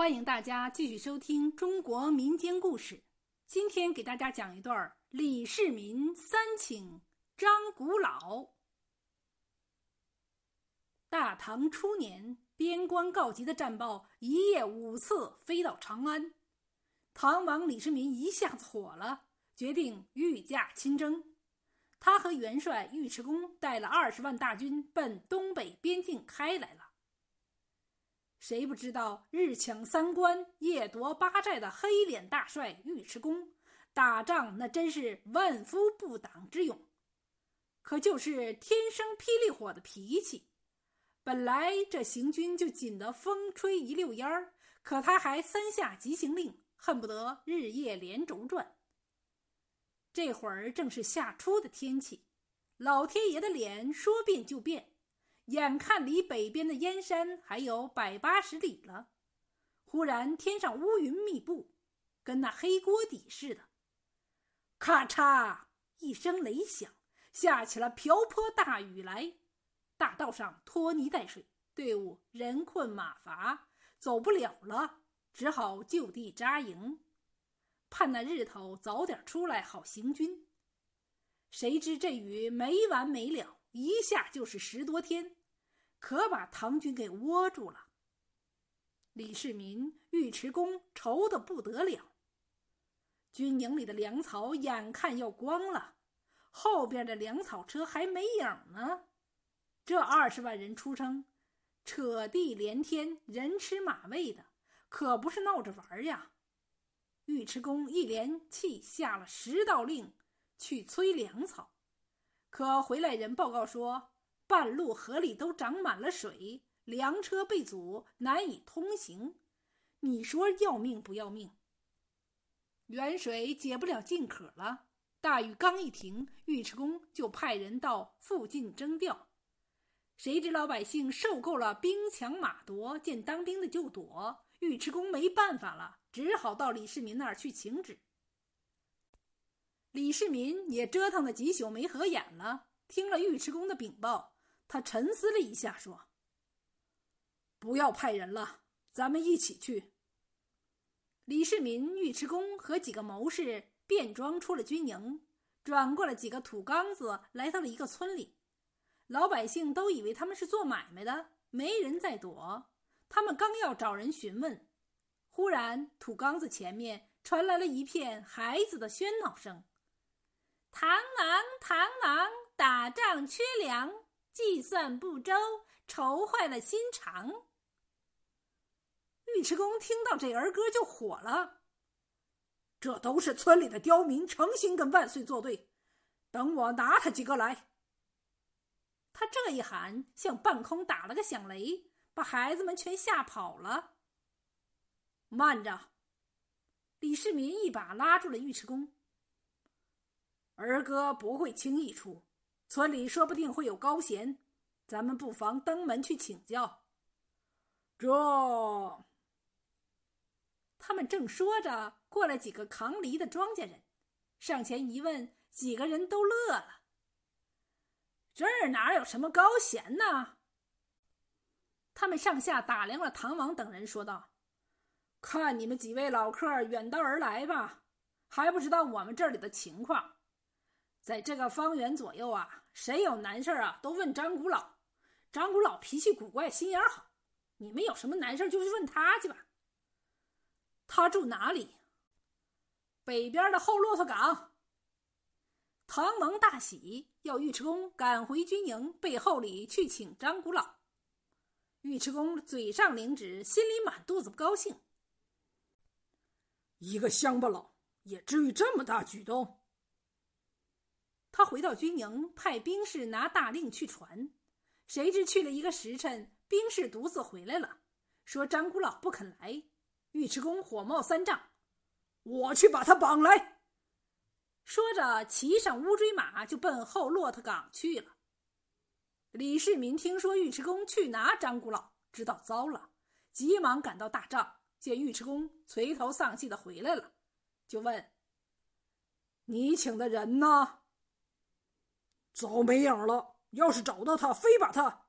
欢迎大家继续收听中国民间故事。今天给大家讲一段李世民三请张古老。大唐初年，边关告急的战报一夜五次飞到长安，唐王李世民一下子火了，决定御驾亲征。他和元帅尉迟恭带了二十万大军奔东北边境开来了。谁不知道日抢三关、夜夺八寨的黑脸大帅尉迟恭，打仗那真是万夫不挡之勇。可就是天生霹雳火的脾气，本来这行军就紧得风吹一溜烟儿，可他还三下急行令，恨不得日夜连轴转。这会儿正是夏初的天气，老天爷的脸说变就变，眼看离北边的燕山还有百八十里了，忽然天上乌云密布，跟那黑锅底似的。咔嚓一声雷响，下起了瓢泼大雨来，大道上拖泥带水，队伍人困马乏，走不了了，只好就地扎营。盼那日头早点出来，好行军。谁知这雨没完没了，一下就是十多天，可把唐军给窝住了。李世民、尉迟恭愁得不得了。军营里的粮草眼看要光了，后边的粮草车还没影呢。这二十万人出征，扯地连天，人吃马喂的，可不是闹着玩呀。尉迟恭一连气下了十道令，去催粮草，可回来人报告说，半路河里都涨满了水，粮车被阻，难以通行。你说要命不要命？远水解不了近渴了。大雨刚一停，尉迟恭就派人到附近征调。谁知老百姓受够了兵强马夺，见当兵的就躲。尉迟恭没办法了。只好到李世民那儿去请旨。李世民也折腾了几宿没合眼了，听了尉迟恭的禀报，他沉思了一下，说：“不要派人了，咱们一起去。”李世民、尉迟恭和几个谋士便装出了军营，转过了几个土缸子，来到了一个村里。老百姓都以为他们是做买卖的，没人在躲。他们刚要找人询问。忽然，土缸子前面传来了一片孩子的喧闹声：“螳螂，螳螂，打仗缺粮，计算不周，愁坏了心肠。”尉迟恭听到这儿歌就火了：“这都是村里的刁民，诚心跟万岁作对。等我拿他几个来！”他这一喊，向半空打了个响雷，把孩子们全吓跑了。慢着！李世民一把拉住了尉迟恭。儿歌不会轻易出，村里说不定会有高贤，咱们不妨登门去请教。这……他们正说着，过来几个扛犁的庄稼人，上前一问，几个人都乐了。这儿哪有什么高贤呢？他们上下打量了唐王等人，说道。看你们几位老客远道而来吧，还不知道我们这里的情况。在这个方圆左右啊，谁有难事啊，都问张古老。张古老脾气古怪，心眼好。你们有什么难事就去问他去吧。他住哪里？北边的后骆驼岗。唐王大喜，要尉迟恭赶回军营背后里去请张古老。尉迟恭嘴上领旨，心里满肚子不高兴。一个乡巴佬也至于这么大举动？他回到军营，派兵士拿大令去传。谁知去了一个时辰，兵士独自回来了，说张古老不肯来。尉迟恭火冒三丈：“我去把他绑来！”说着，骑上乌骓马就奔后骆驼岗去了。李世民听说尉迟恭去拿张古老，知道糟了，急忙赶到大帐。见尉迟恭垂头丧气的回来了，就问：“你请的人呢？”早没影了。要是找到他，非把他……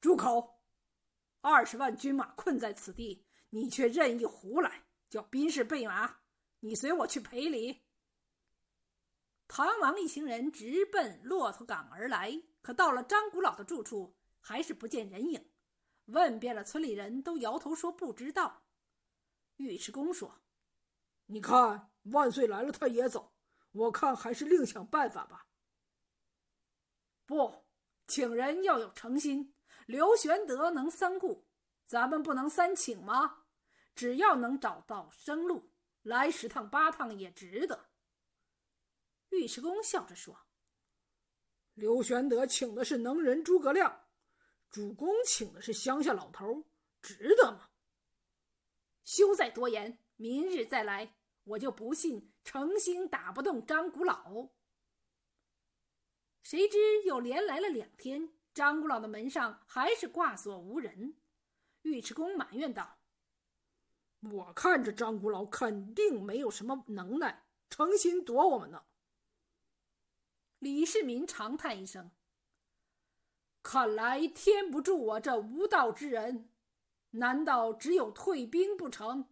住口！二十万军马困在此地，你却任意胡来，叫兵士备马，你随我去赔礼。唐王一行人直奔骆驼岗而来，可到了张古老的住处，还是不见人影。问遍了村里人都摇头说不知道。尉迟恭说：“你看万岁来了，他也走。我看还是另想办法吧。”不，请人要有诚心。刘玄德能三顾，咱们不能三请吗？只要能找到生路，来十趟八趟也值得。尉迟恭笑着说：“刘玄德请的是能人诸葛亮。”主公请的是乡下老头，值得吗？休再多言，明日再来。我就不信诚心打不动张古老。谁知又连来了两天，张古老的门上还是挂锁无人。尉迟恭埋怨道：“我看这张古老肯定没有什么能耐，诚心躲我们呢。”李世民长叹一声。看来天不助我这无道之人，难道只有退兵不成？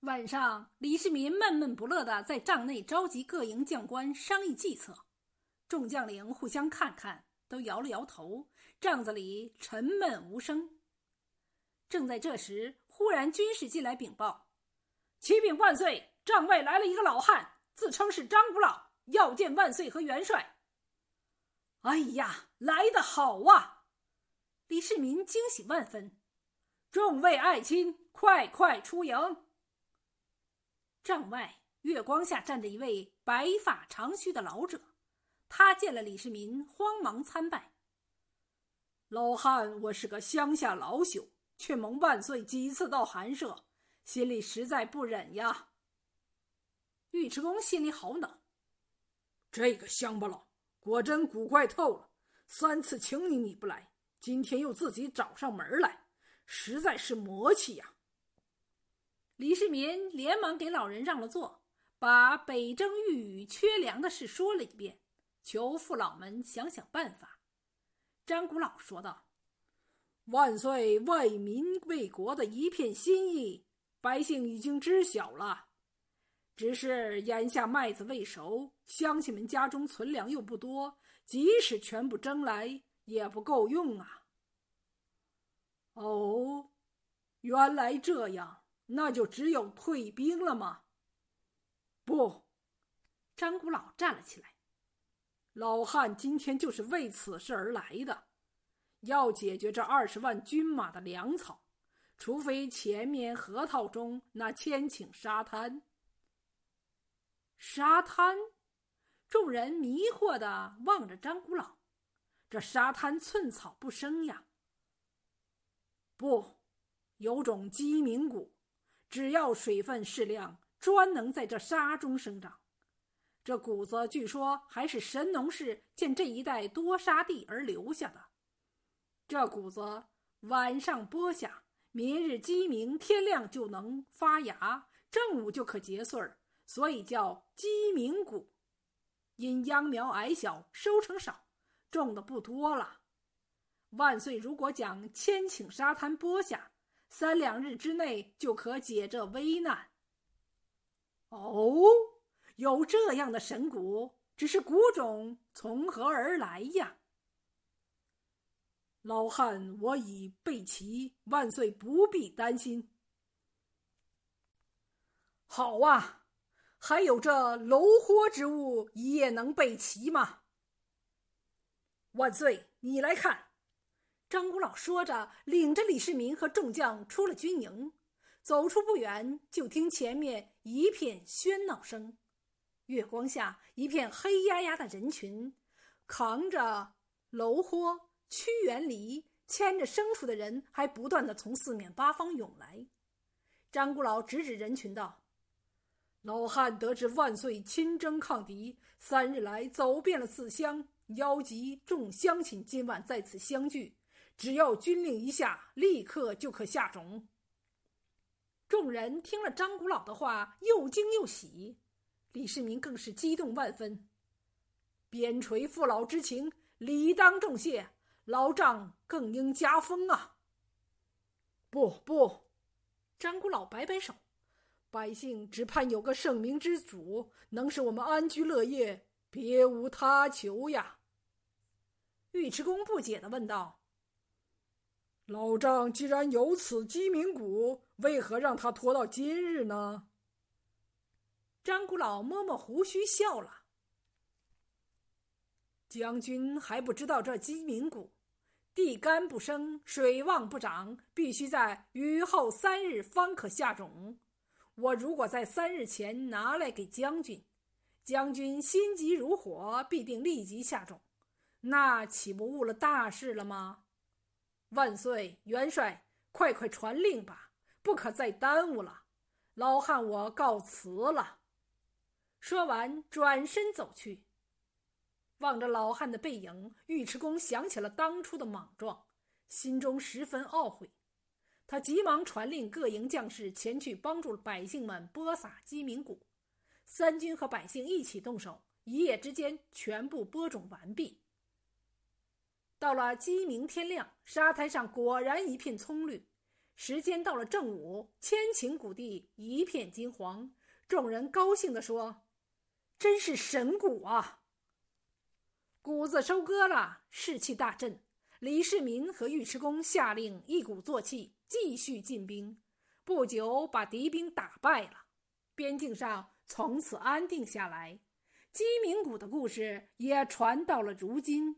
晚上，李世民闷闷不乐的在帐内召集各营将官商议计策。众将领互相看看，都摇了摇头，帐子里沉闷无声。正在这时，忽然军士进来禀报：“启禀万岁，帐外来了一个老汉，自称是张古老，要见万岁和元帅。”哎呀，来得好啊！李世民惊喜万分。众位爱卿，快快出营。帐外月光下站着一位白发长须的老者，他见了李世民，慌忙参拜。老汉，我是个乡下老朽，却蒙万岁几次到寒舍，心里实在不忍呀。尉迟恭心里好恼，这个乡巴佬。果真古怪透了，三次请你你不来，今天又自己找上门来，实在是魔气呀！李世民连忙给老人让了座，把北征御雨缺粮的事说了一遍，求父老们想想办法。张古老说道：“万岁为民为国的一片心意，百姓已经知晓了。”只是眼下麦子未熟，乡亲们家中存粮又不多，即使全部征来也不够用啊。哦，原来这样，那就只有退兵了吗？不，张古老站了起来。老汉今天就是为此事而来的，要解决这二十万军马的粮草，除非前面河套中那千顷沙滩。沙滩，众人迷惑的望着张古老。这沙滩寸草不生呀。不，有种鸡鸣谷，只要水分适量，专能在这沙中生长。这谷子据说还是神农氏见这一带多沙地而留下的。这谷子晚上播下，明日鸡鸣，天亮就能发芽，正午就可结穗儿。所以叫鸡鸣谷，因秧苗矮小，收成少，种的不多了。万岁如果将千顷沙滩播下，三两日之内就可解这危难。哦，有这样的神谷，只是谷种从何而来呀？老汉，我已备齐，万岁不必担心。好啊。还有这楼豁之物也能备齐吗？万岁，你来看。张古老说着，领着李世民和众将出了军营，走出不远，就听前面一片喧闹声。月光下，一片黑压压的人群，扛着楼豁、屈原犁、牵着牲畜的人，还不断的从四面八方涌来。张古老指指人群道。老汉得知万岁亲征抗敌，三日来走遍了四乡，邀集众乡亲今晚在此相聚。只要军令一下，立刻就可下种。众人听了张古老的话，又惊又喜。李世民更是激动万分，边陲父老之情，理当重谢，老丈更应加封啊！不不！张古老摆摆手，百姓只盼有个圣明之主，能使我们安居乐业，别无他求呀。尉迟恭不解的问道：“老丈既然有此鸡鸣谷，为何让他拖到今日呢？”张古老摸摸胡须，笑了：“将军还不知道这鸡鸣谷。”地干不生，水旺不长，必须在雨后三日方可下种。我如果在三日前拿来给将军，将军心急如火，必定立即下种，那岂不误了大事了吗？万岁，元帅，快快传令吧，不可再耽误了。老汉我告辞了。说完，转身走去。望着老汉的背影，尉迟恭想起了当初的莽撞，心中十分懊悔。他急忙传令各营将士前去帮助百姓们播撒鸡鸣谷。三军和百姓一起动手，一夜之间全部播种完毕。到了鸡鸣天亮，沙滩上果然一片葱绿。时间到了正午，千顷谷地一片金黄。众人高兴地说：“真是神谷啊！”谷子收割了，士气大振。李世民和尉迟恭下令一鼓作气，继续进兵。不久，把敌兵打败了，边境上从此安定下来。鸡鸣谷的故事也传到了如今。